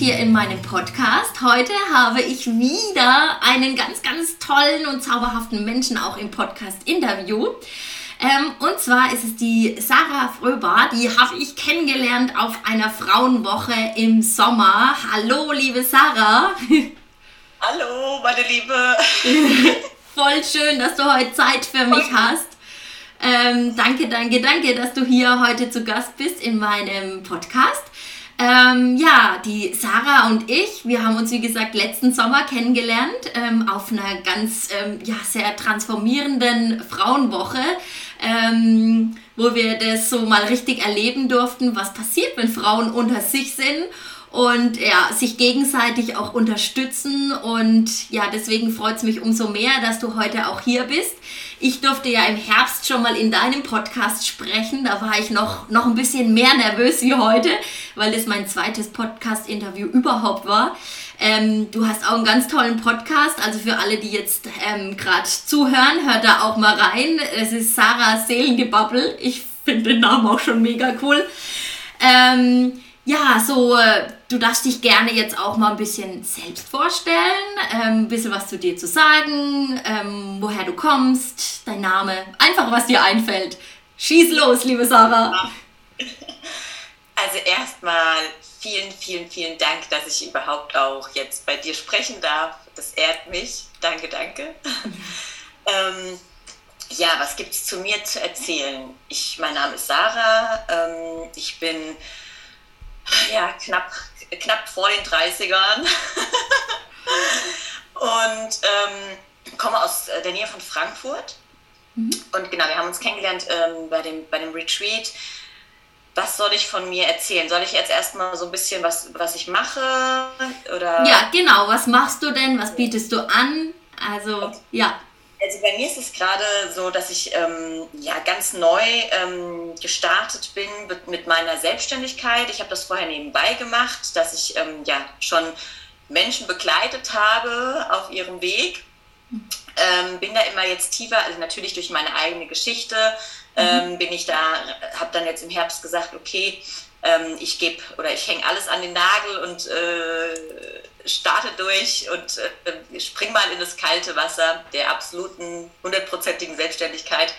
hier in meinem Podcast. Heute habe ich wieder einen ganz, ganz tollen und zauberhaften Menschen auch im Podcast-Interview. Ähm, und zwar ist es die Sarah Fröber, die habe ich kennengelernt auf einer Frauenwoche im Sommer. Hallo, liebe Sarah. Hallo, meine Liebe. Voll schön, dass du heute Zeit für mich hast. Ähm, danke, danke, danke, dass du hier heute zu Gast bist in meinem Podcast. Ähm, ja, die Sarah und ich, wir haben uns wie gesagt letzten Sommer kennengelernt ähm, auf einer ganz ähm, ja, sehr transformierenden Frauenwoche, ähm, wo wir das so mal richtig erleben durften, was passiert, wenn Frauen unter sich sind und ja, sich gegenseitig auch unterstützen. Und ja, deswegen freut es mich umso mehr, dass du heute auch hier bist. Ich durfte ja im Herbst schon mal in deinem Podcast sprechen. Da war ich noch, noch ein bisschen mehr nervös wie heute, weil das mein zweites Podcast-Interview überhaupt war. Ähm, du hast auch einen ganz tollen Podcast. Also für alle, die jetzt ähm, gerade zuhören, hört da auch mal rein. Es ist Sarah Seelengebabbel. Ich finde den Namen auch schon mega cool. Ähm, ja, so, äh, du darfst dich gerne jetzt auch mal ein bisschen selbst vorstellen, ähm, ein bisschen was zu dir zu sagen, ähm, woher du kommst, dein Name, einfach was dir einfällt. Schieß los, liebe Sarah. Also erstmal vielen, vielen, vielen Dank, dass ich überhaupt auch jetzt bei dir sprechen darf. Das ehrt mich. Danke, danke. ähm, ja, was gibt es zu mir zu erzählen? Ich, mein Name ist Sarah. Ähm, ich bin ja, knapp, knapp vor den 30ern. und ähm, komme aus der Nähe von Frankfurt. Mhm. Und genau, wir haben uns kennengelernt ähm, bei, dem, bei dem Retreat. Was soll ich von mir erzählen? Soll ich jetzt erstmal so ein bisschen was, was ich mache? Oder? Ja, genau. Was machst du denn? Was bietest du an? Also, ja. Also bei mir ist es gerade so, dass ich ähm, ja ganz neu ähm, gestartet bin mit, mit, meiner Selbstständigkeit. Ich habe das vorher nebenbei gemacht, dass ich ähm, ja schon Menschen begleitet habe auf ihrem Weg. Ähm, bin da immer jetzt tiefer, also natürlich durch meine eigene Geschichte ähm, mhm. bin ich da, habe dann jetzt im Herbst gesagt, okay, ähm, ich gebe oder ich hänge alles an den Nagel und äh, starte durch und äh, spring mal in das kalte Wasser der absoluten hundertprozentigen Selbstständigkeit.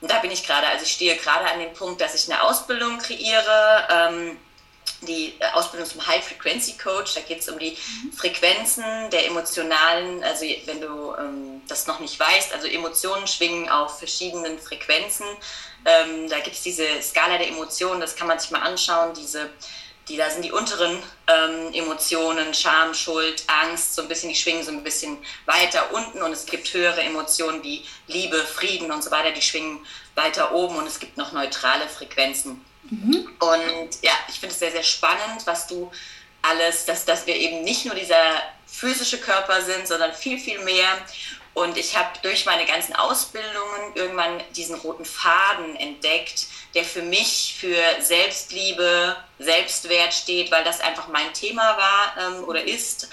Und da bin ich gerade. Also ich stehe gerade an dem Punkt, dass ich eine Ausbildung kreiere. Ähm, die Ausbildung zum High Frequency Coach, da geht es um die Frequenzen der emotionalen, also wenn du ähm, das noch nicht weißt, also Emotionen schwingen auf verschiedenen Frequenzen. Ähm, da gibt es diese Skala der Emotionen, das kann man sich mal anschauen, diese die da sind die unteren ähm, Emotionen, Scham, Schuld, Angst, so ein bisschen, die schwingen so ein bisschen weiter unten und es gibt höhere Emotionen wie Liebe, Frieden und so weiter, die schwingen weiter oben und es gibt noch neutrale Frequenzen. Mhm. Und ja, ich finde es sehr, sehr spannend, was du alles, dass, dass wir eben nicht nur dieser physische Körper sind, sondern viel, viel mehr. Und ich habe durch meine ganzen Ausbildungen irgendwann diesen roten Faden entdeckt, der für mich für Selbstliebe, Selbstwert steht, weil das einfach mein Thema war ähm, oder ist,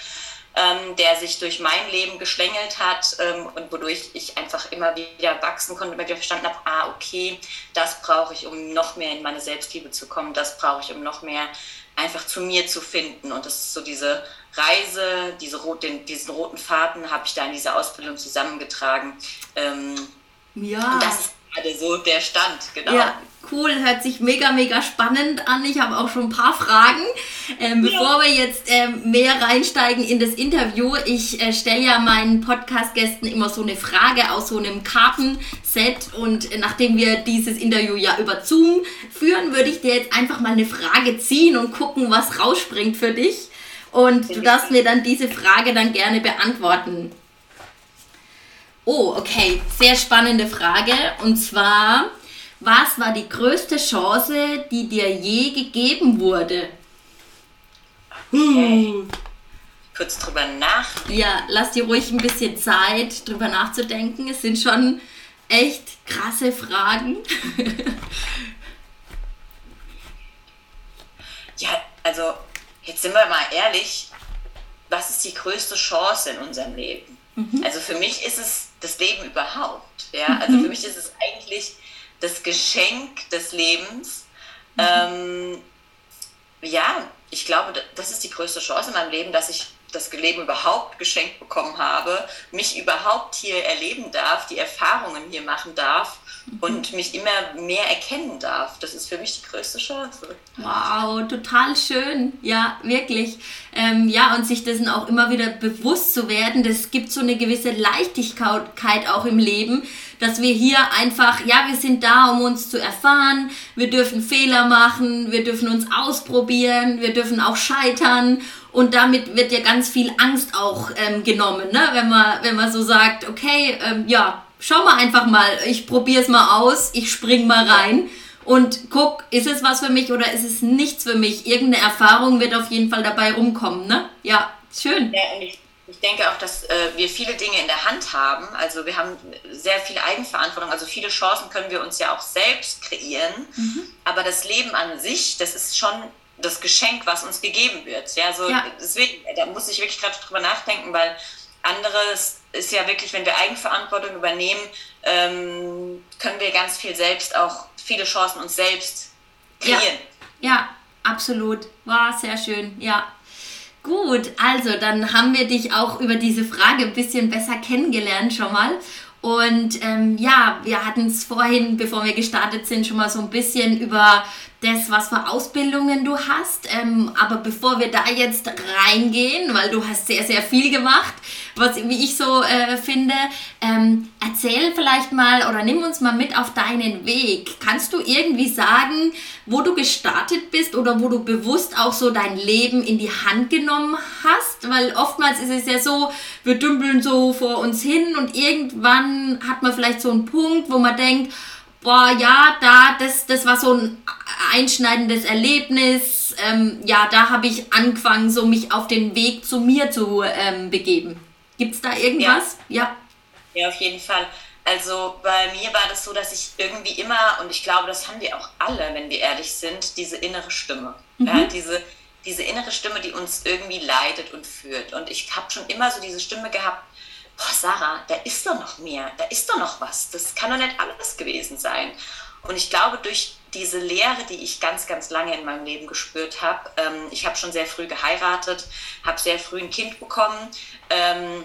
ähm, der sich durch mein Leben geschlängelt hat ähm, und wodurch ich einfach immer wieder wachsen konnte, immer wieder verstanden habe, ah, okay, das brauche ich, um noch mehr in meine Selbstliebe zu kommen, das brauche ich, um noch mehr einfach zu mir zu finden. Und das ist so diese Reise, diese rot, den, diesen roten Faden habe ich da in dieser Ausbildung zusammengetragen. Ähm, ja. Und das ist gerade so der Stand, genau. Ja, cool, hört sich mega, mega spannend an. Ich habe auch schon ein paar Fragen. Ähm, ja. Bevor wir jetzt ähm, mehr reinsteigen in das Interview, ich äh, stelle ja meinen Podcast-Gästen immer so eine Frage aus so einem Kartenset und äh, nachdem wir dieses Interview ja über Zoom führen, würde ich dir jetzt einfach mal eine Frage ziehen und gucken, was rausspringt für dich. Und du darfst mir dann diese Frage dann gerne beantworten. Oh, okay, sehr spannende Frage. Und zwar, was war die größte Chance, die dir je gegeben wurde? Okay. Kurz drüber nach. Ja, lass dir ruhig ein bisschen Zeit, drüber nachzudenken. Es sind schon echt krasse Fragen. ja, also jetzt sind wir mal ehrlich, was ist die größte Chance in unserem Leben? Mhm. Also für mich ist es das Leben überhaupt. Ja? Also mhm. für mich ist es eigentlich das Geschenk des Lebens. Mhm. Ähm, ja, ich glaube, das ist die größte Chance in meinem Leben, dass ich das Leben überhaupt geschenkt bekommen habe, mich überhaupt hier erleben darf, die Erfahrungen hier machen darf und mich immer mehr erkennen darf. Das ist für mich die größte Chance. Wow, total schön. Ja, wirklich. Ähm, ja, und sich dessen auch immer wieder bewusst zu werden, das gibt so eine gewisse Leichtigkeit auch im Leben, dass wir hier einfach, ja, wir sind da, um uns zu erfahren, wir dürfen Fehler machen, wir dürfen uns ausprobieren, wir dürfen auch scheitern und damit wird ja ganz viel Angst auch ähm, genommen, ne? wenn, man, wenn man so sagt, okay, ähm, ja, schau mal einfach mal, ich probiere es mal aus, ich spring mal rein und guck, ist es was für mich oder ist es nichts für mich? Irgendeine Erfahrung wird auf jeden Fall dabei rumkommen, ne? Ja, schön. Ja, ich, ich denke auch, dass äh, wir viele Dinge in der Hand haben. Also wir haben sehr viel Eigenverantwortung. Also viele Chancen können wir uns ja auch selbst kreieren. Mhm. Aber das Leben an sich, das ist schon das Geschenk, was uns gegeben wird. Ja, so ja. deswegen, da muss ich wirklich gerade drüber nachdenken, weil anderes ist ja wirklich, wenn wir Eigenverantwortung übernehmen, ähm, können wir ganz viel selbst auch, viele Chancen uns selbst kreieren. Ja, ja absolut. War sehr schön, ja. Gut, also dann haben wir dich auch über diese Frage ein bisschen besser kennengelernt schon mal. Und ähm, ja, wir hatten es vorhin, bevor wir gestartet sind, schon mal so ein bisschen über das, was für Ausbildungen du hast. Ähm, aber bevor wir da jetzt reingehen, weil du hast sehr, sehr viel gemacht, was wie ich so äh, finde, ähm, erzähl vielleicht mal oder nimm uns mal mit auf deinen Weg. Kannst du irgendwie sagen, wo du gestartet bist oder wo du bewusst auch so dein Leben in die Hand genommen hast? Weil oftmals ist es ja so, wir dümpeln so vor uns hin und irgendwann hat man vielleicht so einen Punkt, wo man denkt, boah, ja, da, das, das war so ein einschneidendes Erlebnis. Ähm, ja, da habe ich angefangen, so mich auf den Weg zu mir zu ähm, begeben. Gibt es da irgendwas? Ja. ja. Ja, auf jeden Fall. Also bei mir war das so, dass ich irgendwie immer, und ich glaube, das haben wir auch alle, wenn wir ehrlich sind, diese innere Stimme. Mhm. Ja, diese, diese innere Stimme, die uns irgendwie leitet und führt. Und ich habe schon immer so diese Stimme gehabt, boah, Sarah, da ist doch noch mehr, da ist doch noch was. Das kann doch nicht alles gewesen sein. Und ich glaube, durch diese Lehre, die ich ganz, ganz lange in meinem Leben gespürt habe, ähm, ich habe schon sehr früh geheiratet, habe sehr früh ein Kind bekommen, ähm,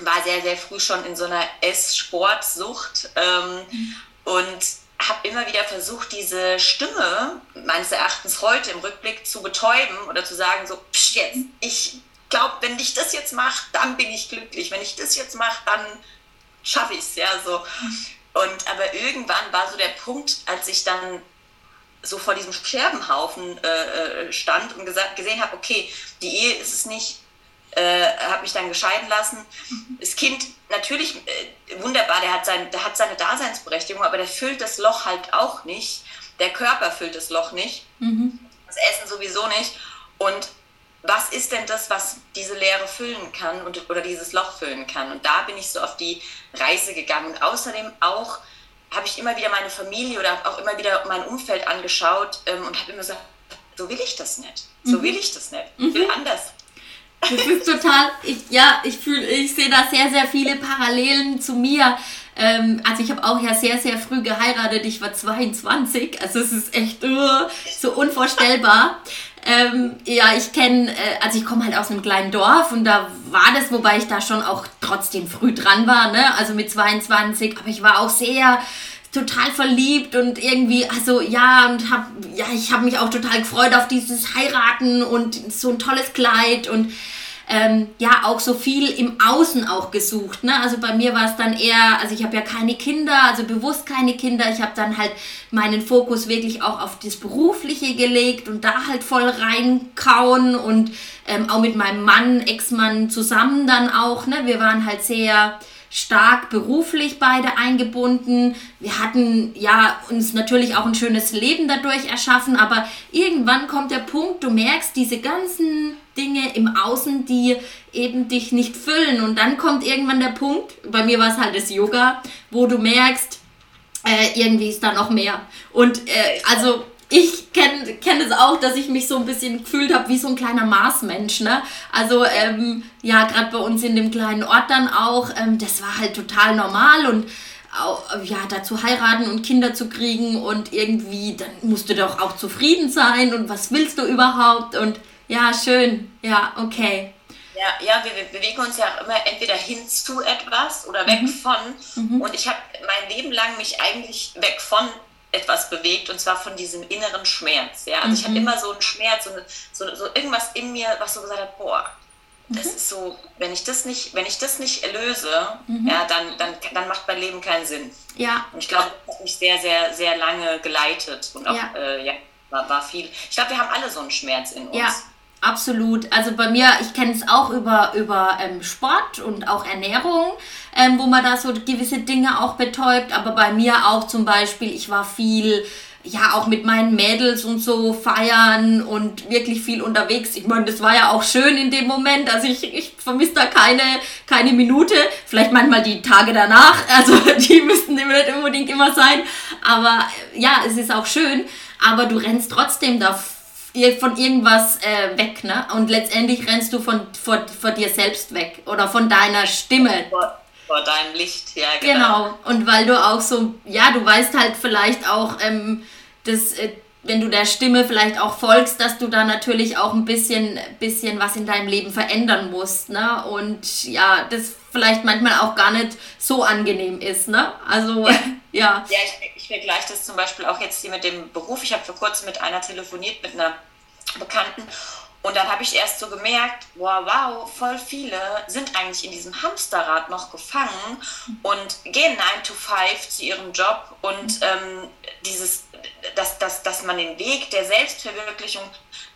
war sehr, sehr früh schon in so einer Esssportsucht ähm, mhm. und habe immer wieder versucht, diese Stimme meines Erachtens heute im Rückblick zu betäuben oder zu sagen, so, psch, jetzt, ich glaube, wenn ich das jetzt mache, dann bin ich glücklich. Wenn ich das jetzt mache, dann schaffe ich es. Ja, so. Und aber irgendwann war so der Punkt, als ich dann so vor diesem Scherbenhaufen äh, äh stand und gesagt, gesehen habe, okay, die Ehe ist es nicht, äh, habe mich dann gescheiden lassen. Das Kind, natürlich äh, wunderbar, der hat, sein, der hat seine Daseinsberechtigung, aber der füllt das Loch halt auch nicht. Der Körper füllt das Loch nicht. Mhm. Das Essen sowieso nicht. Und was ist denn das, was diese Leere füllen kann und, oder dieses Loch füllen kann? Und da bin ich so auf die Reise gegangen. Und außerdem auch habe ich immer wieder meine Familie oder auch immer wieder mein Umfeld angeschaut ähm, und habe immer gesagt, so will ich das nicht. So mhm. will ich das nicht. Ich will mhm. anders. Das ist total, ich, ja, ich fühle, ich sehe da sehr, sehr viele Parallelen zu mir. Ähm, also ich habe auch ja sehr, sehr früh geheiratet. Ich war 22. Also es ist echt uh, so unvorstellbar. Ähm, ja, ich kenne, äh, also ich komme halt aus einem kleinen Dorf und da war das, wobei ich da schon auch trotzdem früh dran war, ne? Also mit 22, aber ich war auch sehr total verliebt und irgendwie, also ja, und hab, ja, ich habe mich auch total gefreut auf dieses Heiraten und so ein tolles Kleid und ähm, ja auch so viel im Außen auch gesucht. Ne? Also bei mir war es dann eher, also ich habe ja keine Kinder, also bewusst keine Kinder. Ich habe dann halt meinen Fokus wirklich auch auf das Berufliche gelegt und da halt voll reinkauen und ähm, auch mit meinem Mann, Ex-Mann zusammen dann auch. Ne? Wir waren halt sehr stark beruflich beide eingebunden. Wir hatten ja uns natürlich auch ein schönes Leben dadurch erschaffen, aber irgendwann kommt der Punkt, du merkst diese ganzen Dinge im Außen, die eben dich nicht füllen und dann kommt irgendwann der Punkt, bei mir war es halt das Yoga, wo du merkst, äh, irgendwie ist da noch mehr. Und äh, also ich kenne kenn es auch, dass ich mich so ein bisschen gefühlt habe wie so ein kleiner Marsmensch. Ne? Also ähm, ja, gerade bei uns in dem kleinen Ort dann auch, ähm, das war halt total normal und ja, dazu heiraten und Kinder zu kriegen und irgendwie, dann musst du doch auch zufrieden sein und was willst du überhaupt und Ja, schön. Ja, okay. Ja, ja, wir, wir bewegen uns ja auch immer entweder hin zu etwas oder weg mhm. von. Mhm. Und ich habe mein Leben lang mich eigentlich weg von etwas bewegt und zwar von diesem inneren Schmerz. Ja? Also mhm. ich hatte immer so einen Schmerz, so, so, so, irgendwas in mir, was so gesagt hat, boah, das mhm. ist so, wenn ich das nicht, wenn ich das nicht löse, mhm. ja, dann, dann, dann macht mein Leben keinen Sinn. Ja. Und ich glaube, das hat mich sehr, sehr, sehr lange geleitet und auch, ja, äh, ja war, war viel. Ich glaube, wir haben alle so einen Schmerz in uns. Ja. Absolut. Also bei mir, ich kenne es auch über, über ähm, Sport und auch Ernährung, ähm, wo man da so gewisse Dinge auch betäubt. Aber bei mir auch zum Beispiel, ich war viel ja auch mit meinen Mädels und so feiern und wirklich viel unterwegs. Ich meine, das war ja auch schön in dem Moment. Also ich, ich vermisse da keine, keine Minute. Vielleicht manchmal die Tage danach. Also die müssten nicht unbedingt immer sein. Aber ja, es ist auch schön. Aber du rennst trotzdem da von irgendwas äh, weg, ne? Und letztendlich rennst du von, vor, vor dir selbst weg oder von deiner Stimme. Vor, vor deinem Licht, ja, genau. Genau. Und weil du auch so, ja, du weißt halt vielleicht auch, ähm, dass, äh, wenn du der Stimme vielleicht auch folgst, dass du da natürlich auch ein bisschen, bisschen was in deinem Leben verändern musst, ne? Und ja, das vielleicht manchmal auch gar nicht so angenehm ist, ne? Also, ja. Ja, ja ich, ich vergleiche das zum Beispiel auch jetzt hier mit dem Beruf. Ich habe vor kurzem mit einer telefoniert, mit einer Bekannten und dann habe ich erst so gemerkt, wow, wow, voll viele sind eigentlich in diesem Hamsterrad noch gefangen und gehen 9 to 5 zu ihrem Job und ähm, dieses, dass, dass, dass man den Weg der Selbstverwirklichung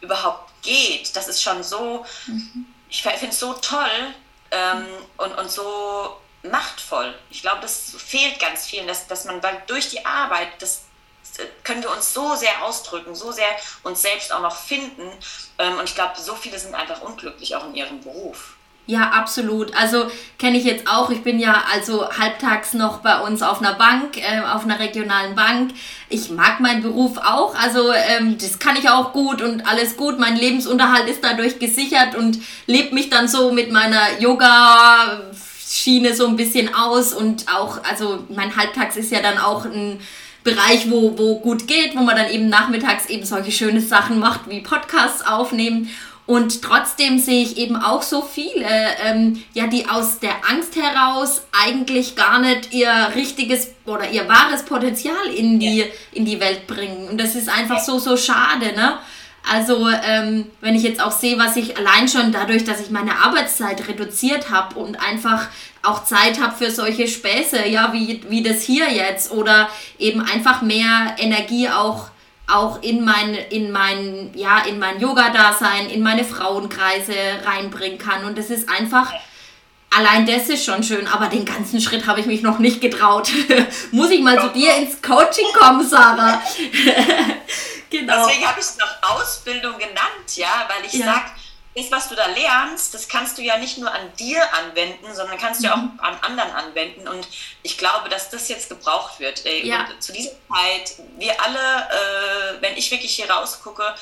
überhaupt geht, das ist schon so, mhm. ich finde es so toll ähm, und, und so machtvoll. Ich glaube, das fehlt ganz vielen, dass, dass man, weil durch die Arbeit, das können wir uns so sehr ausdrücken, so sehr uns selbst auch noch finden. Ähm, und ich glaube, so viele sind einfach unglücklich auch in ihrem Beruf. Ja, absolut. Also kenne ich jetzt auch. Ich bin ja also halbtags noch bei uns auf einer Bank, äh, auf einer regionalen Bank. Ich mag meinen Beruf auch. Also ähm, das kann ich auch gut und alles gut. Mein Lebensunterhalt ist dadurch gesichert und lebt mich dann so mit meiner Yoga Schiene so ein bisschen aus und auch, also mein Halbtags ist ja dann auch ein Bereich, wo, wo gut geht, wo man dann eben nachmittags eben solche schöne Sachen macht wie Podcasts aufnehmen. Und trotzdem sehe ich eben auch so viele, ähm, ja, die aus der Angst heraus eigentlich gar nicht ihr richtiges oder ihr wahres Potenzial in die, ja. in die Welt bringen. Und das ist einfach so, so schade, ne? Also, ähm, wenn ich jetzt auch sehe, was ich allein schon dadurch, dass ich meine Arbeitszeit reduziert habe und einfach auch Zeit habe für solche Späße, ja, wie, wie das hier jetzt, oder eben einfach mehr Energie auch, auch in mein, in mein, ja, in mein Yoga-Dasein, in meine Frauenkreise reinbringen kann. Und das ist einfach. Allein das ist schon schön, aber den ganzen Schritt habe ich mich noch nicht getraut. Muss ich mal zu dir ins Coaching kommen, Sarah? genau. Deswegen habe ich es noch Ausbildung genannt, ja, weil ich ja. sage, das, was du da lernst, das kannst du ja nicht nur an dir anwenden, sondern kannst du ja auch mhm. an anderen anwenden. Und ich glaube, dass das jetzt gebraucht wird. Ja. zu dieser Zeit, wir alle, äh, wenn ich wirklich hier rausgucke,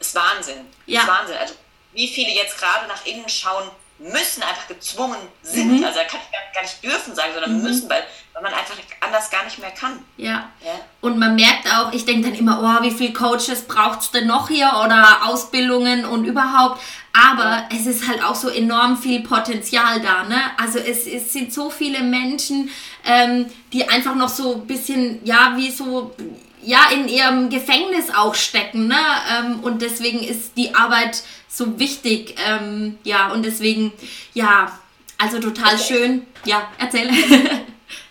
ist Wahnsinn. Ja. Ist Wahnsinn. Also wie viele jetzt gerade nach innen schauen, müssen einfach gezwungen sind. Mhm. Also da kann ich gar nicht dürfen sagen, sondern mhm. müssen, weil, weil man einfach anders gar nicht mehr kann. Ja. ja. Und man merkt auch, ich denke dann immer, oh, wie viele Coaches braucht es denn noch hier oder Ausbildungen und überhaupt. Aber es ist halt auch so enorm viel Potenzial da. Ne? Also es, es sind so viele Menschen, ähm, die einfach noch so ein bisschen, ja, wie so ja, in ihrem Gefängnis auch stecken. Ne? Ähm, und deswegen ist die Arbeit so wichtig. Ähm, ja, und deswegen, ja, also total okay. schön. Ja, erzähl.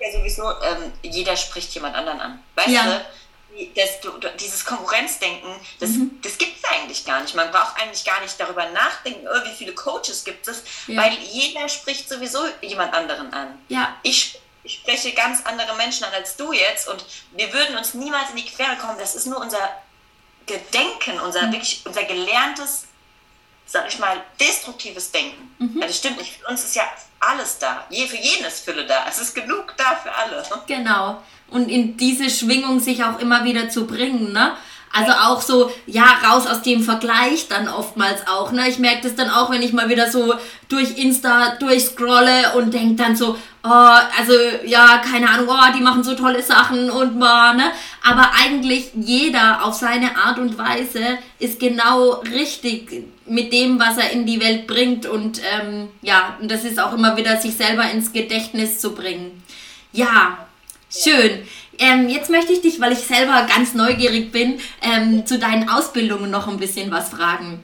Ja, sowieso, ähm, jeder spricht jemand anderen an. Weißt ja. du? Das, dieses Konkurrenzdenken, das, mhm. das gibt es eigentlich gar nicht. Man braucht eigentlich gar nicht darüber nachdenken, oh, wie viele Coaches gibt es, ja. weil jeder spricht sowieso jemand anderen an. Ja. Ich, ich spreche ganz andere Menschen an als du jetzt und wir würden uns niemals in die Quere kommen. Das ist nur unser Gedenken, unser mhm. wirklich unser gelerntes sag ich mal, destruktives Denken. Mhm. Also stimmt nicht. Für uns ist ja alles da. Je, für jeden ist Fülle da. Es ist genug da für alle. Genau. Und in diese Schwingung sich auch immer wieder zu bringen, ne? Also auch so, ja, raus aus dem Vergleich dann oftmals auch. Ne? Ich merke das dann auch, wenn ich mal wieder so durch Insta durchscrolle und denke dann so, oh, also ja, keine Ahnung, oh, die machen so tolle Sachen und boah, ne? Aber eigentlich jeder auf seine Art und Weise ist genau richtig mit dem, was er in die Welt bringt. Und ähm, ja, und das ist auch immer wieder, sich selber ins Gedächtnis zu bringen. Ja, schön. Ähm, jetzt möchte ich dich, weil ich selber ganz neugierig bin, ähm, zu deinen Ausbildungen noch ein bisschen was fragen.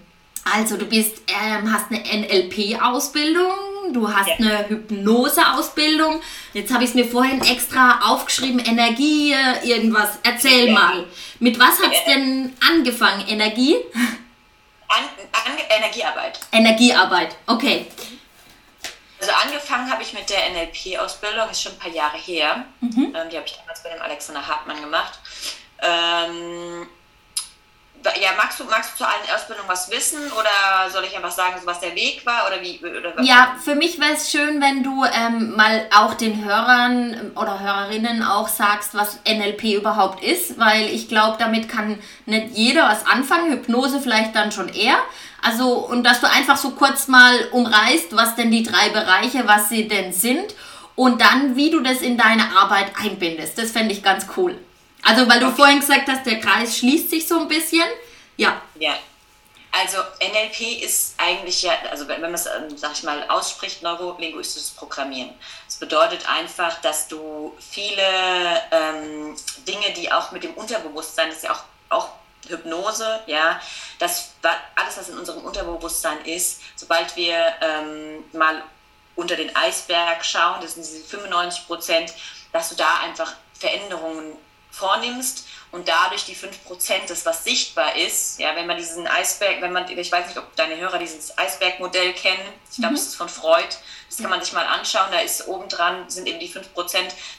Also du bist, ähm, hast eine NLP-Ausbildung, du hast ja. eine Hypnose-Ausbildung. Jetzt habe ich es mir vorhin extra aufgeschrieben, Energie, äh, irgendwas. Erzähl mal. Mit was hat es denn angefangen? Energie? An, an, Energiearbeit. Energiearbeit, okay. Also angefangen habe ich mit der NLP-Ausbildung, ist schon ein paar Jahre her. Mhm. Ähm, die habe ich damals bei dem Alexander Hartmann gemacht. Ähm, ja, magst du, magst du zu allen Ausbildungen was wissen oder soll ich einfach sagen, was der Weg war oder wie? Oder ja, für mich wäre es schön, wenn du ähm, mal auch den Hörern oder Hörerinnen auch sagst, was NLP überhaupt ist, weil ich glaube, damit kann nicht jeder was anfangen, Hypnose vielleicht dann schon eher. Also, und dass du einfach so kurz mal umreißt, was denn die drei Bereiche, was sie denn sind und dann, wie du das in deine Arbeit einbindest. Das fände ich ganz cool. Also, weil du okay. vorhin gesagt hast, der Kreis schließt sich so ein bisschen. Ja. Ja. Also NLP ist eigentlich ja, also wenn man es, ähm, sag ich mal, ausspricht, neurolinguistisches Programmieren. Das bedeutet einfach, dass du viele ähm, Dinge, die auch mit dem Unterbewusstsein, das ist ja auch, auch Hypnose, ja, das alles, was in unserem Unterbewusstsein ist, sobald wir ähm, mal unter den Eisberg schauen, das sind diese 95 Prozent, dass du da einfach Veränderungen vornimmst und dadurch die 5%, das was sichtbar ist, ja, wenn man diesen Eisberg, wenn man, ich weiß nicht, ob deine Hörer dieses Eisbergmodell kennen, ich glaube, mhm. das ist von Freud, das kann man sich mal anschauen, da ist oben dran, sind eben die 5%,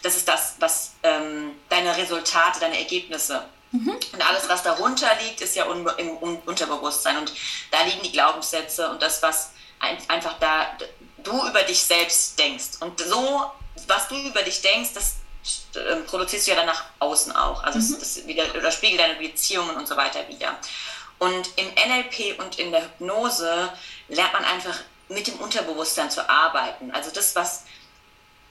das ist das, was ähm, deine Resultate, deine Ergebnisse. Mhm. und alles, was darunter liegt, ist ja im Unterbewusstsein. Und da liegen die Glaubenssätze und das, was ein einfach da du über dich selbst denkst. Und so, was du über dich denkst, das produzierst du ja dann nach außen auch. Also mhm. das, das wieder, oder spiegelt deine Beziehungen und so weiter wieder. Und im NLP und in der Hypnose lernt man einfach mit dem Unterbewusstsein zu arbeiten. Also das, was,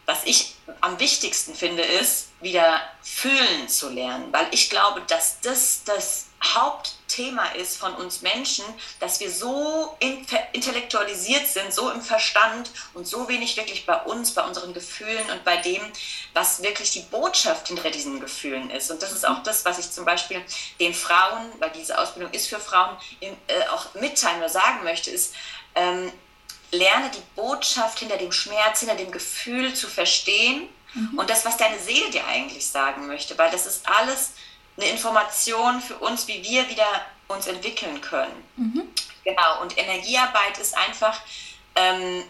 was ich am wichtigsten finde, ist, wieder fühlen zu lernen. Weil ich glaube, dass das das Hauptthema ist von uns Menschen, dass wir so intellektualisiert sind, so im Verstand und so wenig wirklich bei uns, bei unseren Gefühlen und bei dem, was wirklich die Botschaft hinter diesen Gefühlen ist. Und das ist auch das, was ich zum Beispiel den Frauen, weil diese Ausbildung ist für Frauen, äh, auch mitteilen oder sagen möchte, ist, ähm, lerne die Botschaft hinter dem Schmerz, hinter dem Gefühl zu verstehen mhm. und das, was deine Seele dir eigentlich sagen möchte, weil das ist alles eine Information für uns, wie wir wieder uns entwickeln können. Mhm. Genau, und Energiearbeit ist einfach, ähm,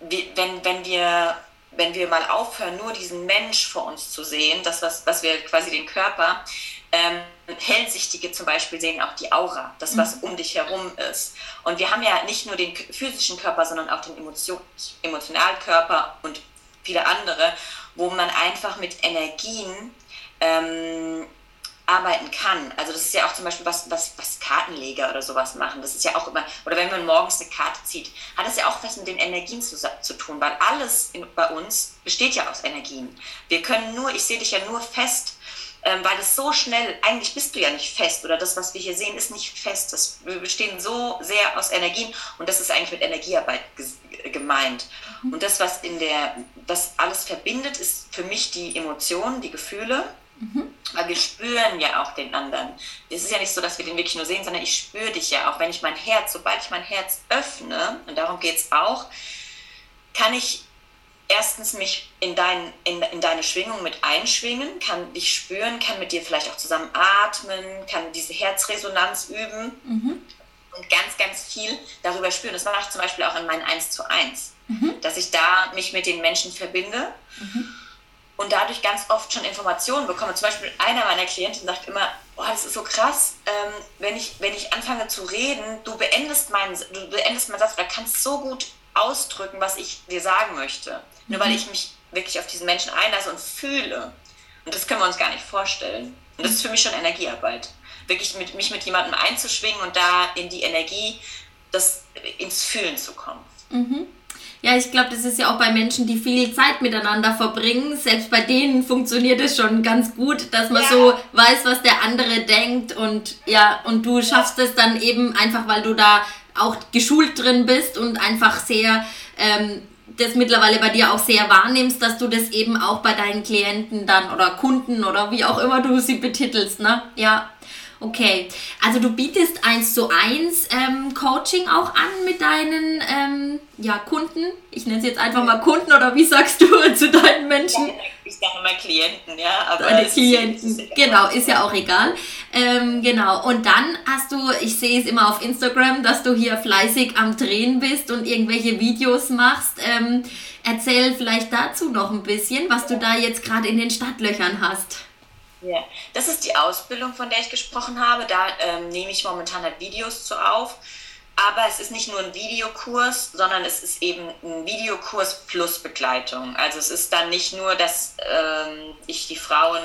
wenn, wenn, wir, wenn wir mal aufhören, nur diesen Mensch vor uns zu sehen, das, was, was wir quasi den Körper, ähm, Hellsichtige zum Beispiel sehen auch die Aura, das, was mhm. um dich herum ist. Und wir haben ja nicht nur den physischen Körper, sondern auch den Emotion, Emotionalkörper und viele andere, wo man einfach mit Energien ähm, arbeiten kann. Also das ist ja auch zum Beispiel was, was, was Kartenleger oder sowas machen. Das ist ja auch immer, oder wenn man morgens eine Karte zieht, hat das ja auch was mit den Energien zu, zu tun, weil alles in, bei uns besteht ja aus Energien. Wir können nur, ich sehe dich ja nur fest, ähm, weil es so schnell, eigentlich bist du ja nicht fest oder das, was wir hier sehen, ist nicht fest. Das, wir bestehen so sehr aus Energien und das ist eigentlich mit Energiearbeit gemeint. Mhm. Und das, was in der, was alles verbindet, ist für mich die Emotionen, die Gefühle Mhm. Weil wir spüren ja auch den anderen. Es ist ja nicht so, dass wir den wirklich nur sehen, sondern ich spüre dich ja auch. Wenn ich mein Herz, sobald ich mein Herz öffne, und darum geht es auch, kann ich erstens mich in, dein, in, in deine Schwingung mit einschwingen, kann dich spüren, kann mit dir vielleicht auch zusammen atmen, kann diese Herzresonanz üben mhm. und ganz, ganz viel darüber spüren. Das mache ich zum Beispiel auch in meinen 1 zu 1, mhm. dass ich da mich mit den Menschen verbinde. Mhm und dadurch ganz oft schon Informationen bekomme. Zum Beispiel einer meiner Klienten sagt immer, oh, das ist so krass, ähm, wenn, ich, wenn ich anfange zu reden, du beendest meinen, du beendest meinen Satz oder kannst so gut ausdrücken, was ich dir sagen möchte. Nur weil mhm. ich mich wirklich auf diesen Menschen einlasse und fühle. Und das können wir uns gar nicht vorstellen. Und das ist für mich schon Energiearbeit. Wirklich mit, mich mit jemandem einzuschwingen und da in die Energie, das ins Fühlen zu kommen. Mhm. Ja, ich glaube, das ist ja auch bei Menschen, die viel Zeit miteinander verbringen. Selbst bei denen funktioniert es schon ganz gut, dass man ja. so weiß, was der andere denkt und ja, und du schaffst es dann eben einfach, weil du da auch geschult drin bist und einfach sehr ähm, das mittlerweile bei dir auch sehr wahrnimmst, dass du das eben auch bei deinen Klienten dann oder Kunden oder wie auch immer du sie betitelst, ne? Ja. Okay, also du bietest eins zu eins ähm, Coaching auch an mit deinen ähm, ja, Kunden. Ich nenne es jetzt einfach mal Kunden oder wie sagst du zu deinen Menschen? Ich sage mal Klienten, ja. Aber Deine Klienten, ist, genau, ist ja auch egal. Ähm, genau, und dann hast du, ich sehe es immer auf Instagram, dass du hier fleißig am Drehen bist und irgendwelche Videos machst. Ähm, erzähl vielleicht dazu noch ein bisschen, was du da jetzt gerade in den Stadtlöchern hast. Ja, das ist die Ausbildung, von der ich gesprochen habe. Da ähm, nehme ich momentan halt Videos zu auf. Aber es ist nicht nur ein Videokurs, sondern es ist eben ein Videokurs plus Begleitung. Also es ist dann nicht nur, dass ähm, ich die Frauen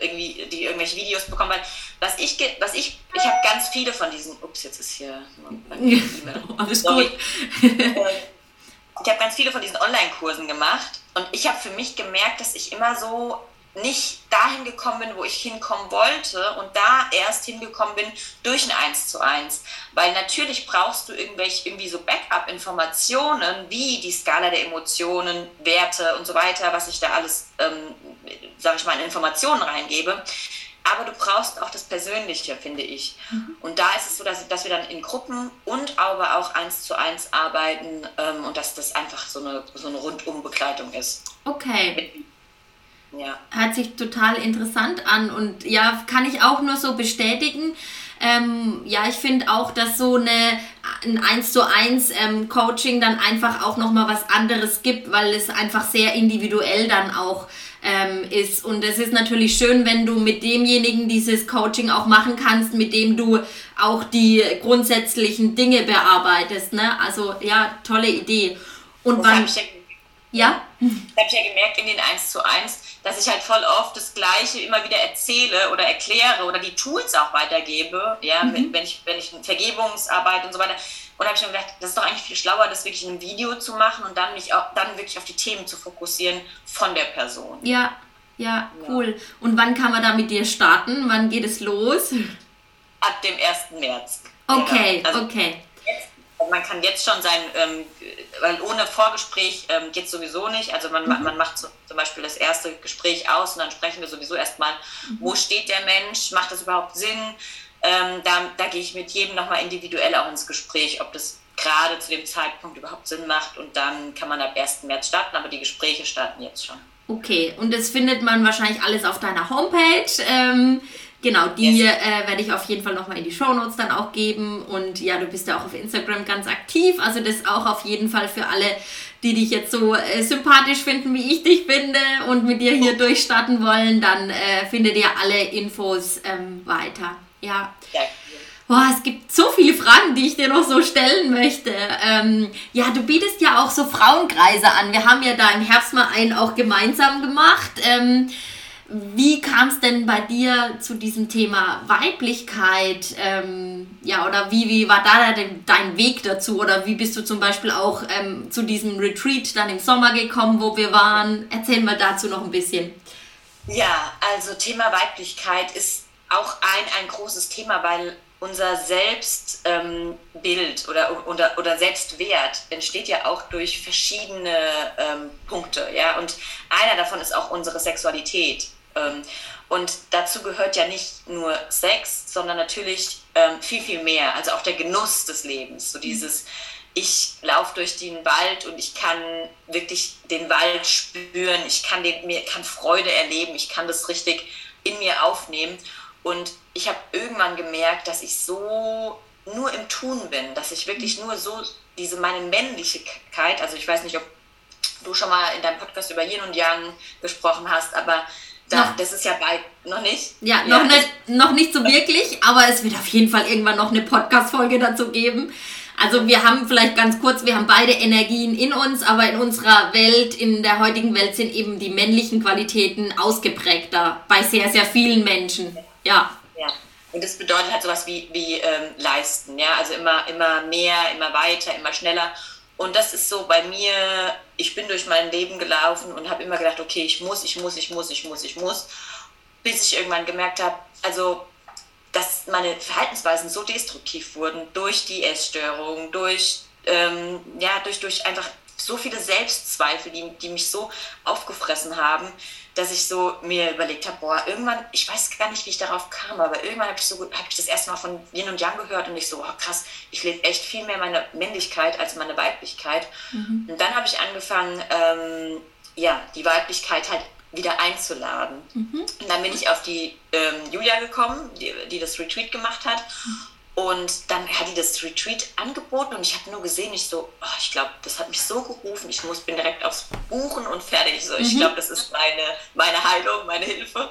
irgendwie, die irgendwelche Videos bekommen, weil was ich, was ich, ich habe ganz viele von diesen, ups, jetzt ist hier Alles Sorry. gut. ich habe ganz viele von diesen Online-Kursen gemacht und ich habe für mich gemerkt, dass ich immer so nicht dahin gekommen bin, wo ich hinkommen wollte und da erst hingekommen bin durch ein Eins zu eins. Weil natürlich brauchst du irgendwelche irgendwie so Backup-Informationen, wie die Skala der Emotionen, Werte und so weiter, was ich da alles, ähm, sage ich mal, in Informationen reingebe. Aber du brauchst auch das Persönliche, finde ich. Mhm. Und da ist es so, dass, dass wir dann in Gruppen und aber auch eins zu eins arbeiten ähm, und dass das einfach so eine, so eine Rundumbegleitung ist. Okay. Ja. Hört sich total interessant an und ja, kann ich auch nur so bestätigen. Ähm, ja, ich finde auch, dass so eine, ein 1 zu 1 ähm, Coaching dann einfach auch nochmal was anderes gibt, weil es einfach sehr individuell dann auch ähm, ist. Und es ist natürlich schön, wenn du mit demjenigen dieses Coaching auch machen kannst, mit dem du auch die grundsätzlichen Dinge bearbeitest. Ne? Also ja, tolle Idee. Und wann. Ja? Das habe ich ja gemerkt in den 1 zu 1 dass ich halt voll oft das Gleiche immer wieder erzähle oder erkläre oder die Tools auch weitergebe, ja, mhm. wenn ich, wenn ich Vergebungsarbeit und so weiter. Und habe ich mir gedacht, das ist doch eigentlich viel schlauer, das wirklich in einem Video zu machen und dann mich auch, dann wirklich auf die Themen zu fokussieren von der Person. Ja, ja, cool. Ja. Und wann kann man da mit dir starten? Wann geht es los? Ab dem 1. März. Okay, genau. also okay man kann jetzt schon sein, ähm, weil ohne Vorgespräch ähm, geht es sowieso nicht. Also man, mhm. man macht zum Beispiel das erste Gespräch aus und dann sprechen wir sowieso erstmal, mhm. wo steht der Mensch, macht das überhaupt Sinn? Ähm, da, da gehe ich mit jedem nochmal individuell auch ins Gespräch, ob das gerade zu dem Zeitpunkt überhaupt Sinn macht und dann kann man ab 1. März starten, aber die Gespräche starten jetzt schon. Okay, und das findet man wahrscheinlich alles auf deiner Homepage. Ähm, Genau, die yes. äh, werde ich auf jeden Fall nochmal in die Show Notes dann auch geben. Und ja, du bist ja auch auf Instagram ganz aktiv. Also das auch auf jeden Fall für alle, die dich jetzt so äh, sympathisch finden, wie ich dich finde und mit dir hier durchstarten wollen, dann äh, findet ihr alle Infos ähm, weiter. Ja. ja. Boah, es gibt so viele Fragen, die ich dir noch so stellen möchte. Ähm, ja, du bietest ja auch so Frauenkreise an. Wir haben ja da im Herbst mal einen auch gemeinsam gemacht. Ähm, wie kam es denn bei dir zu diesem Thema Weiblichkeit? Ähm, ja, oder wie, wie war da denn dein Weg dazu? Oder wie bist du zum Beispiel auch ähm, zu diesem Retreat dann im Sommer gekommen, wo wir waren? Erzähl mal dazu noch ein bisschen. Ja, also Thema Weiblichkeit ist auch ein, ein großes Thema, weil unser Selbstbild ähm, oder, oder, oder Selbstwert entsteht ja auch durch verschiedene ähm, Punkte. Ja? Und einer davon ist auch unsere Sexualität. Ähm, und dazu gehört ja nicht nur Sex, sondern natürlich ähm, viel, viel mehr. Also auch der Genuss des Lebens. So dieses, ich laufe durch den Wald und ich kann wirklich den Wald spüren, ich kann, den, mir, kann Freude erleben, ich kann das richtig in mir aufnehmen. Und ich habe irgendwann gemerkt, dass ich so nur im Tun bin, dass ich wirklich nur so diese meine Männlichkeit, also ich weiß nicht, ob du schon mal in deinem Podcast über Yin und Yang gesprochen hast, aber da, das ist ja bei noch nicht. Ja, ja, noch, nicht, noch nicht so wirklich, aber es wird auf jeden Fall irgendwann noch eine Podcast-Folge dazu geben. Also wir haben vielleicht ganz kurz, wir haben beide Energien in uns, aber in unserer Welt, in der heutigen Welt sind eben die männlichen Qualitäten ausgeprägter bei sehr, sehr vielen Menschen. Ja. Ja. Und das bedeutet halt sowas wie, wie ähm, leisten, ja, also immer, immer mehr, immer weiter, immer schneller. Und das ist so bei mir, ich bin durch mein Leben gelaufen und habe immer gedacht, okay, ich muss, ich muss, ich muss, ich muss, ich muss, bis ich irgendwann gemerkt habe, also das, meine Verhaltensweisen so destruktiv wurden durch die Essstörung, durch, ähm, ja, durch, durch einfach so viele Selbstzweifel, die, die mich so aufgefressen haben, dass ich so mir überlegt habe, boah, irgendwann, ich weiß gar nicht, wie ich darauf kam, aber irgendwann habe ich, so, hab ich das erste Mal von Yin und Yang gehört und ich so, oh, krass, ich lebe echt viel mehr meine Männlichkeit als meine Weiblichkeit. Mhm. Und dann habe ich angefangen, ähm, ja, die Weiblichkeit halt wieder einzuladen. Mhm. Und dann bin ich auf die ähm, Julia gekommen, die, die, das Retreat gemacht hat. Und dann hat die das Retreat angeboten und ich habe nur gesehen, ich so, oh, ich glaube, das hat mich so gerufen, ich muss, bin direkt aufs Buchen und fertig. So, ich mhm. glaube, das ist meine, meine Heilung, meine Hilfe.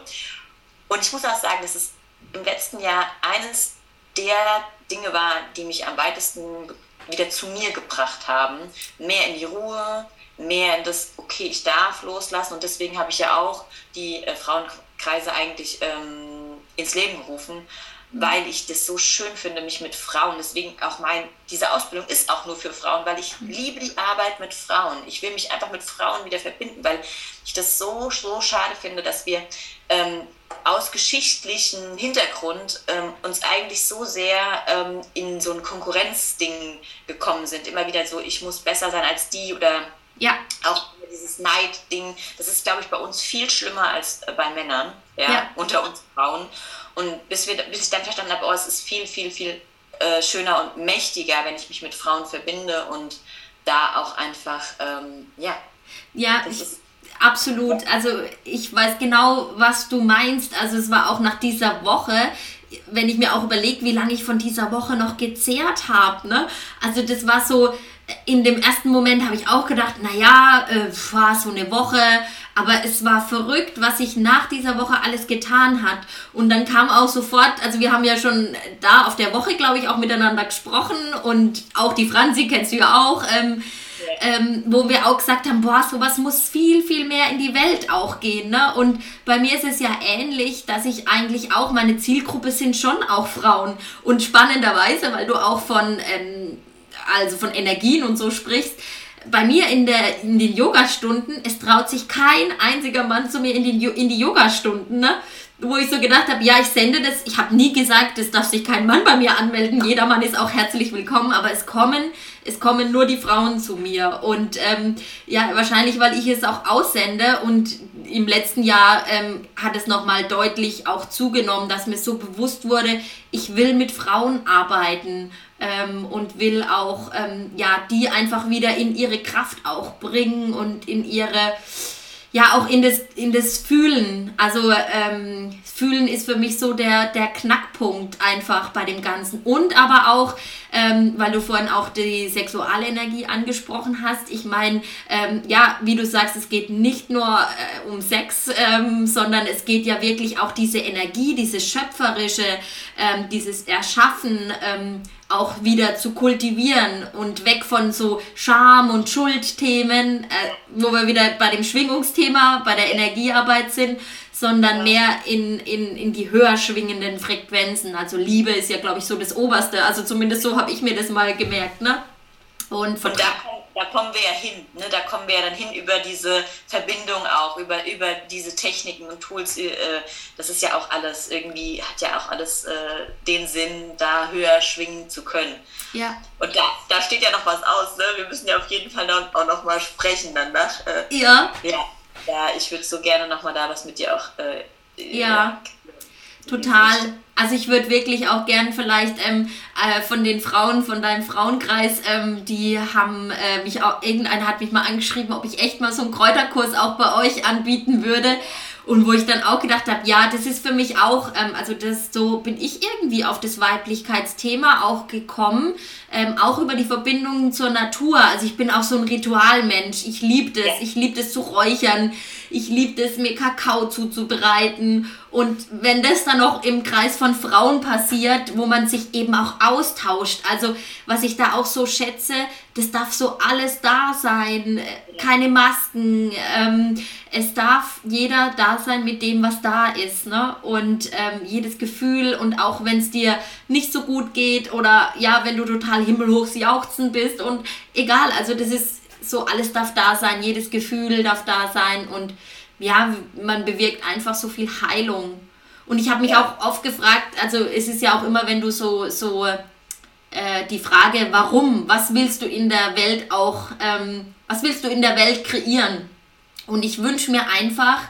Und ich muss auch sagen, dass es im letzten Jahr eines der Dinge war, die mich am weitesten wieder zu mir gebracht haben. Mehr in die Ruhe, mehr in das, okay, ich darf loslassen. Und deswegen habe ich ja auch die äh, Frauenkreise eigentlich ähm, ins Leben gerufen, weil ich das so schön finde, mich mit Frauen, deswegen auch mein, diese Ausbildung ist auch nur für Frauen, weil ich liebe die Arbeit mit Frauen. Ich will mich einfach mit Frauen wieder verbinden, weil ich das so, so schade finde, dass wir ähm, aus geschichtlichem Hintergrund ähm, uns eigentlich so sehr ähm, in so ein Konkurrenzding gekommen sind. Immer wieder so, ich muss besser sein als die oder ja. auch dieses Neid-Ding. Das ist, glaube ich, bei uns viel schlimmer als bei Männern, ja, ja. unter uns Frauen. Und bis, wir, bis ich dann verstanden habe, oh, es ist viel, viel, viel äh, schöner und mächtiger, wenn ich mich mit Frauen verbinde und da auch einfach, ähm, ja. Ja, ich, absolut. Also ich weiß genau, was du meinst. Also es war auch nach dieser Woche, wenn ich mir auch überlege, wie lange ich von dieser Woche noch gezehrt habe. Ne? Also das war so, in dem ersten Moment habe ich auch gedacht, naja, äh, war so eine Woche, aber es war verrückt, was sich nach dieser Woche alles getan hat. Und dann kam auch sofort, also wir haben ja schon da auf der Woche, glaube ich, auch miteinander gesprochen und auch die Franzi kennst du ja auch, ähm, ähm, wo wir auch gesagt haben, boah, sowas muss viel, viel mehr in die Welt auch gehen. Ne? Und bei mir ist es ja ähnlich, dass ich eigentlich auch, meine Zielgruppe sind schon auch Frauen. Und spannenderweise, weil du auch von, ähm, also von Energien und so sprichst, bei mir in, der, in den Yogastunden, es traut sich kein einziger Mann zu mir in, den, in die Yogastunden, ne? wo ich so gedacht habe, ja, ich sende das. Ich habe nie gesagt, es darf sich kein Mann bei mir anmelden. Jeder Mann ist auch herzlich willkommen, aber es kommen, es kommen nur die Frauen zu mir. Und ähm, ja, wahrscheinlich, weil ich es auch aussende und im letzten Jahr ähm, hat es nochmal deutlich auch zugenommen, dass mir so bewusst wurde, ich will mit Frauen arbeiten ähm, und will auch ähm, ja die einfach wieder in ihre Kraft auch bringen und in ihre ja auch in das in das Fühlen. Also ähm, Fühlen ist für mich so der der Knackpunkt einfach bei dem Ganzen. Und aber auch ähm, weil du vorhin auch die Sexualenergie angesprochen hast. Ich meine ähm, ja wie du sagst es geht nicht nur äh, um Sex ähm, sondern es geht ja wirklich auch diese Energie diese schöpferische ähm, dieses Erschaffen ähm, auch wieder zu kultivieren und weg von so Scham- und Schuldthemen, äh, wo wir wieder bei dem Schwingungsthema, bei der Energiearbeit sind, sondern mehr in, in, in die höher schwingenden Frequenzen. Also Liebe ist ja, glaube ich, so das Oberste. Also zumindest so habe ich mir das mal gemerkt. Ne? Und, von und da, da kommen wir ja hin, ne? da kommen wir ja dann hin über diese Verbindung auch, über, über diese Techniken und Tools. Äh, das ist ja auch alles irgendwie, hat ja auch alles äh, den Sinn, da höher schwingen zu können. Ja. Und da, da steht ja noch was aus, ne? wir müssen ja auf jeden Fall noch, auch noch mal sprechen danach. Äh, ja. Ja, ja ich würde so gerne noch mal da was mit dir auch. Äh, ja, total. Also ich würde wirklich auch gern vielleicht ähm, äh, von den Frauen, von deinem Frauenkreis, ähm, die haben äh, mich auch, irgendeiner hat mich mal angeschrieben, ob ich echt mal so einen Kräuterkurs auch bei euch anbieten würde. Und wo ich dann auch gedacht habe, ja, das ist für mich auch, ähm, also das so bin ich irgendwie auf das Weiblichkeitsthema auch gekommen, ähm, auch über die Verbindung zur Natur. Also ich bin auch so ein Ritualmensch. Ich liebe das. Ich liebe das zu räuchern. Ich liebe es, mir Kakao zuzubereiten. Und wenn das dann noch im Kreis von Frauen passiert, wo man sich eben auch austauscht, also was ich da auch so schätze, das darf so alles da sein, keine Masken, ähm, es darf jeder da sein mit dem, was da ist, ne? Und ähm, jedes Gefühl und auch wenn es dir nicht so gut geht oder ja, wenn du total himmelhoch jauchzen bist und egal, also das ist so, alles darf da sein, jedes Gefühl darf da sein und ja, man bewirkt einfach so viel Heilung. Und ich habe mich ja. auch oft gefragt, also es ist ja auch immer, wenn du so, so äh, die Frage, warum, was willst du in der Welt auch, ähm, was willst du in der Welt kreieren? Und ich wünsche mir einfach,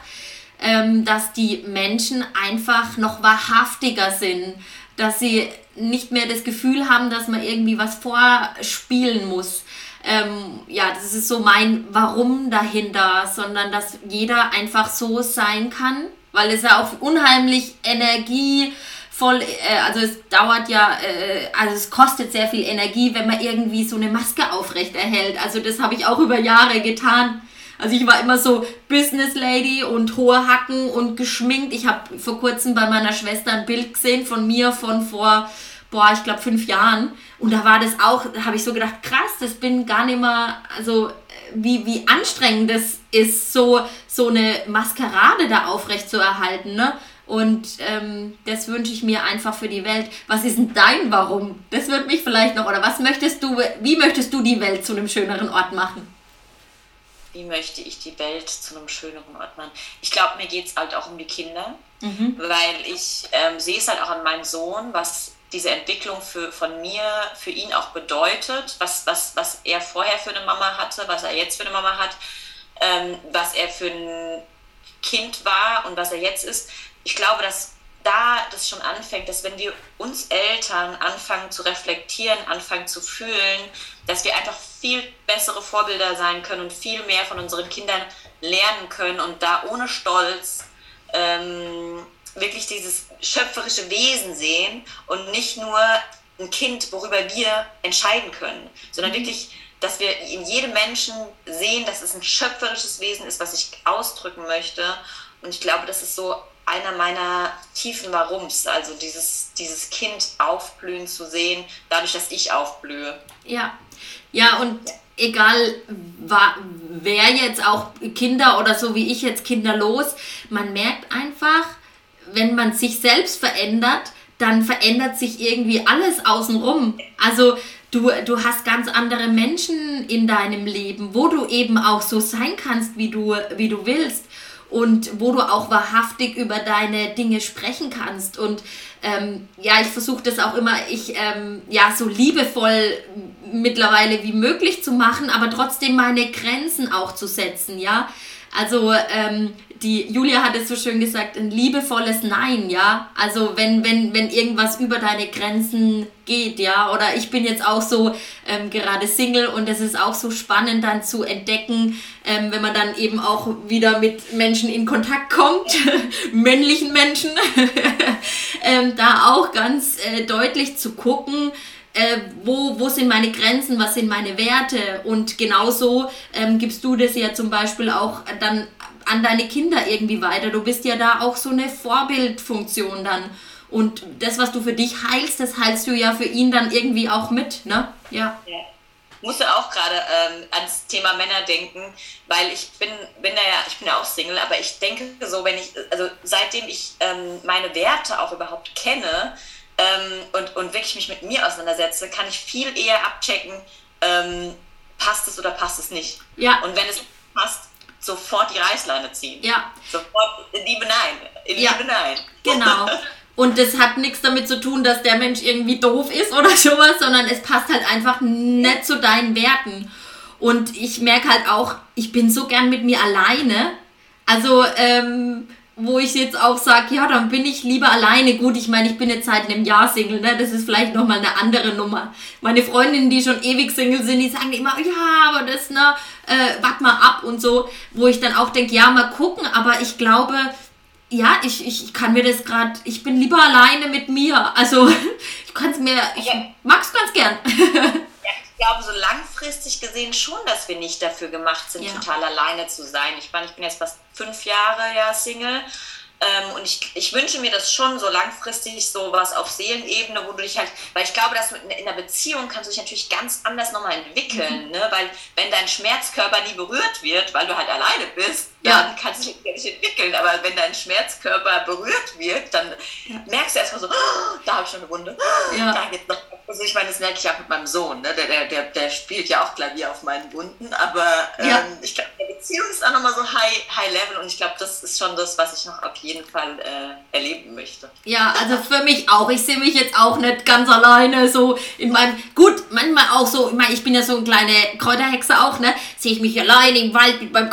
ähm, dass die Menschen einfach noch wahrhaftiger sind, dass sie nicht mehr das Gefühl haben, dass man irgendwie was vorspielen muss. Ähm, ja, das ist so mein Warum dahinter, sondern dass jeder einfach so sein kann, weil es ja auch unheimlich energievoll, äh, also es dauert ja, äh, also es kostet sehr viel Energie, wenn man irgendwie so eine Maske aufrecht erhält. Also das habe ich auch über Jahre getan. Also ich war immer so Business Lady und hohe Hacken und geschminkt. Ich habe vor kurzem bei meiner Schwester ein Bild gesehen von mir von vor, boah, ich glaube fünf Jahren. Und da war das auch, da habe ich so gedacht, krass, das bin gar nicht mehr, also wie, wie anstrengend das ist, so, so eine Maskerade da aufrecht zu erhalten, ne? Und ähm, das wünsche ich mir einfach für die Welt. Was ist denn dein Warum? Das wird mich vielleicht noch, oder was möchtest du, wie möchtest du die Welt zu einem schöneren Ort machen? wie möchte ich die Welt zu einem schöneren Ort machen. Ich glaube, mir geht es halt auch um die Kinder, mhm. weil ich ähm, sehe es halt auch an meinem Sohn, was diese Entwicklung für, von mir, für ihn auch bedeutet, was, was, was er vorher für eine Mama hatte, was er jetzt für eine Mama hat, ähm, was er für ein Kind war und was er jetzt ist. Ich glaube, dass da das schon anfängt, dass wenn wir uns Eltern anfangen zu reflektieren, anfangen zu fühlen, dass wir einfach viel bessere Vorbilder sein können und viel mehr von unseren Kindern lernen können und da ohne Stolz ähm, wirklich dieses schöpferische Wesen sehen und nicht nur ein Kind, worüber wir entscheiden können, sondern mhm. wirklich, dass wir in jedem Menschen sehen, dass es ein schöpferisches Wesen ist, was ich ausdrücken möchte. Und ich glaube, das ist so einer meiner tiefen Warums, also dieses, dieses Kind aufblühen zu sehen, dadurch, dass ich aufblühe. Ja, ja, und egal wer jetzt auch Kinder oder so wie ich jetzt kinderlos, man merkt einfach, wenn man sich selbst verändert, dann verändert sich irgendwie alles außenrum. Also du, du hast ganz andere Menschen in deinem Leben, wo du eben auch so sein kannst, wie du, wie du willst und wo du auch wahrhaftig über deine Dinge sprechen kannst. Und ähm, ja, ich versuche das auch immer, ich ähm, ja so liebevoll mittlerweile wie möglich zu machen, aber trotzdem meine Grenzen auch zu setzen, ja. Also ähm, die Julia hat es so schön gesagt, ein liebevolles Nein, ja. Also wenn, wenn, wenn irgendwas über deine Grenzen geht, ja. Oder ich bin jetzt auch so ähm, gerade Single und es ist auch so spannend dann zu entdecken, ähm, wenn man dann eben auch wieder mit Menschen in Kontakt kommt, männlichen Menschen, ähm, da auch ganz äh, deutlich zu gucken, äh, wo, wo sind meine Grenzen, was sind meine Werte und genauso ähm, gibst du das ja zum Beispiel auch dann an deine Kinder irgendwie weiter. Du bist ja da auch so eine Vorbildfunktion dann. Und das, was du für dich heilst, das heilst du ja für ihn dann irgendwie auch mit, ne? Ja. ja. Musste auch gerade ähm, ans Thema Männer denken, weil ich bin, bin ja, ich bin ja auch Single, aber ich denke so, wenn ich, also seitdem ich ähm, meine Werte auch überhaupt kenne ähm, und, und wirklich mich mit mir auseinandersetze, kann ich viel eher abchecken, ähm, passt es oder passt es nicht. Ja. Und wenn es passt, sofort die Reißleine ziehen. Ja. Sofort, Liebe nein. Liebe ja. nein. Genau. Und das hat nichts damit zu tun, dass der Mensch irgendwie doof ist oder sowas, sondern es passt halt einfach nicht zu deinen Werten. Und ich merke halt auch, ich bin so gern mit mir alleine. Also, ähm, wo ich jetzt auch sage, ja, dann bin ich lieber alleine. Gut, ich meine, ich bin jetzt seit einem Jahr Single, ne? Das ist vielleicht nochmal eine andere Nummer. Meine Freundinnen, die schon ewig Single sind, die sagen immer, ja, aber das, ne, äh, wart mal ab und so, wo ich dann auch denke, ja, mal gucken, aber ich glaube, ja, ich, ich kann mir das gerade, ich bin lieber alleine mit mir. Also, ich kann es mir, ich ja. mag es ganz gern. ich glaube, so langfristig gesehen schon, dass wir nicht dafür gemacht sind, ja. total alleine zu sein. Ich meine, ich bin jetzt fast fünf Jahre ja Single. Ähm, und ich, ich wünsche mir das schon so langfristig, so was auf Seelenebene, wo du dich halt, weil ich glaube, dass in einer Beziehung kannst du dich natürlich ganz anders nochmal entwickeln, mhm. ne? weil wenn dein Schmerzkörper nie berührt wird, weil du halt alleine bist, ja. dann kannst du dich nicht entwickeln. Aber wenn dein Schmerzkörper berührt wird, dann ja. merkst du erstmal so, oh, da habe ich schon eine Wunde, ja. da geht's noch. Also ich meine, das merke ich auch mit meinem Sohn, ne? der, der, der, der spielt ja auch Klavier auf meinen Wunden, aber ähm, ich glaube, der Beziehung ist auch nochmal so high, high level und ich glaube, das ist schon das, was ich noch auf jeden Fall äh, erleben möchte. Ja, also für mich auch. Ich sehe mich jetzt auch nicht ganz alleine so in meinem, gut, manchmal auch so, ich meine, ich bin ja so eine kleine Kräuterhexe auch, ne? Sehe ich mich alleine im Wald mit meinem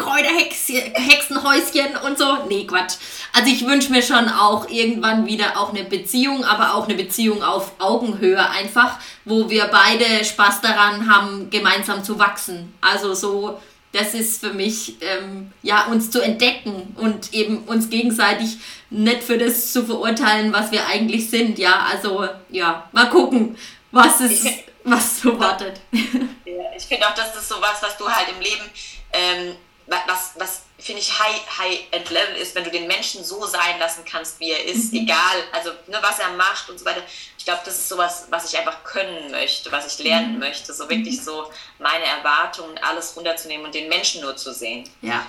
Kräuterhexenhäuschen und so. Nee, Quatsch. Also ich wünsche mir schon auch irgendwann wieder auch eine Beziehung, aber auch eine Beziehung auf Augenhöhe einfach, wo wir beide Spaß daran haben, gemeinsam zu wachsen. Also so, das ist für mich, ähm, ja, uns zu entdecken und eben uns gegenseitig nicht für das zu verurteilen, was wir eigentlich sind. Ja, also ja, mal gucken, was es, was so wartet. Ja, ich finde auch, dass das so was, was du halt im Leben, ähm, was, was finde ich, high, high end level ist, wenn du den Menschen so sein lassen kannst, wie er ist, mhm. egal, also ne, was er macht und so weiter. Ich glaube, das ist sowas, was ich einfach können möchte, was ich lernen mhm. möchte, so wirklich so meine Erwartungen, alles runterzunehmen und den Menschen nur zu sehen. Ja.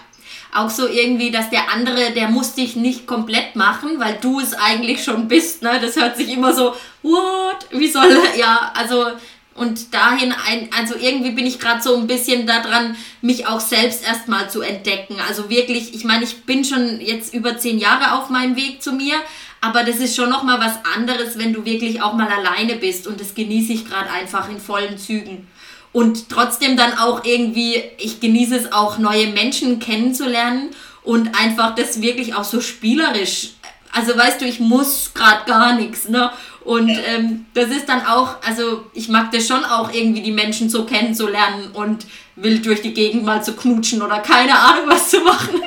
Auch so irgendwie, dass der andere, der muss dich nicht komplett machen, weil du es eigentlich schon bist, ne? Das hört sich immer so, what? Wie soll er? Ja, also und dahin ein, also irgendwie bin ich gerade so ein bisschen daran, mich auch selbst erstmal zu entdecken. Also wirklich, ich meine, ich bin schon jetzt über zehn Jahre auf meinem Weg zu mir, aber das ist schon nochmal was anderes, wenn du wirklich auch mal alleine bist und das genieße ich gerade einfach in vollen Zügen. Und trotzdem dann auch irgendwie, ich genieße es auch, neue Menschen kennenzulernen und einfach das wirklich auch so spielerisch. Also weißt du, ich muss gerade gar nichts, ne? Und ähm, das ist dann auch, also ich mag das schon auch irgendwie die Menschen so kennenzulernen und will durch die Gegend mal zu knutschen oder keine Ahnung was zu machen.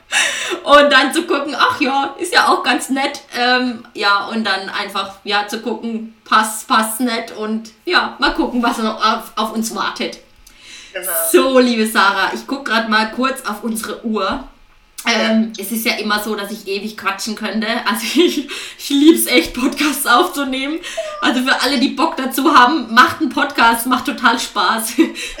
und dann zu gucken, ach ja, ist ja auch ganz nett. Ähm, ja, und dann einfach, ja, zu gucken, passt, passt nett und ja, mal gucken, was noch auf, auf uns wartet. Genau. So, liebe Sarah, ich gucke gerade mal kurz auf unsere Uhr. Ähm, es ist ja immer so, dass ich ewig quatschen könnte. Also ich, ich liebe es echt, Podcasts aufzunehmen. Also für alle, die Bock dazu haben, macht einen Podcast, macht total Spaß.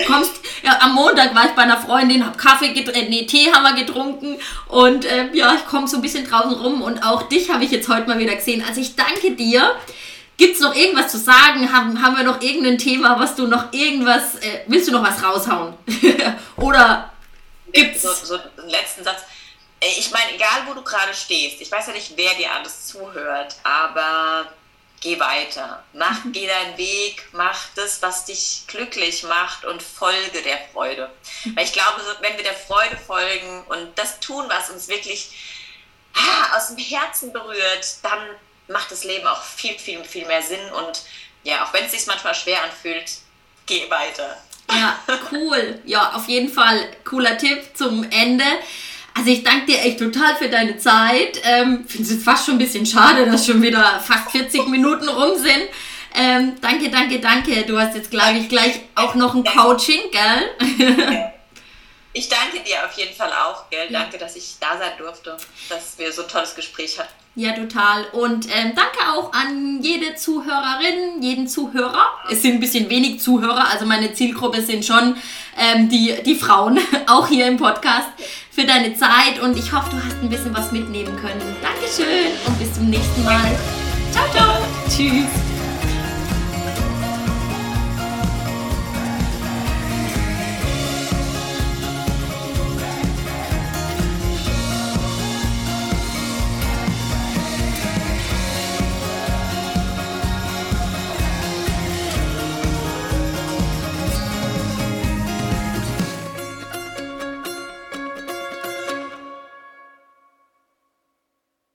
Kommst, ja, am Montag war ich bei einer Freundin, hab Kaffee getrunken, nee, Tee haben wir getrunken und äh, ja, ich komme so ein bisschen draußen rum und auch dich habe ich jetzt heute mal wieder gesehen. Also ich danke dir. Gibt es noch irgendwas zu sagen? Haben, haben wir noch irgendein Thema, was du noch irgendwas, äh, willst du noch was raushauen? Oder gibt's... So, so einen letzten Satz ich meine, egal wo du gerade stehst, ich weiß ja nicht, wer dir alles zuhört, aber geh weiter. Mach, geh deinen Weg, mach das, was dich glücklich macht und folge der Freude. Weil ich glaube, wenn wir der Freude folgen und das tun, was uns wirklich ah, aus dem Herzen berührt, dann macht das Leben auch viel, viel, viel mehr Sinn. Und ja, auch wenn es sich manchmal schwer anfühlt, geh weiter. Ja, cool. Ja, auf jeden Fall cooler Tipp zum Ende. Also ich danke dir echt total für deine Zeit. Ähm, Finde es fast schon ein bisschen schade, dass schon wieder fast 40 Minuten rum sind. Ähm, danke, danke, danke. Du hast jetzt, glaube ich, gleich auch noch ein Coaching, gell? Ich danke dir auf jeden Fall auch, gell? Danke, dass ich da sein durfte, dass wir so ein tolles Gespräch hatten. Ja, total. Und ähm, danke auch an jede Zuhörerin, jeden Zuhörer. Es sind ein bisschen wenig Zuhörer, also meine Zielgruppe sind schon ähm, die, die Frauen, auch hier im Podcast, für deine Zeit. Und ich hoffe, du hast ein bisschen was mitnehmen können. Dankeschön und bis zum nächsten Mal. Ciao, ciao. Tschüss.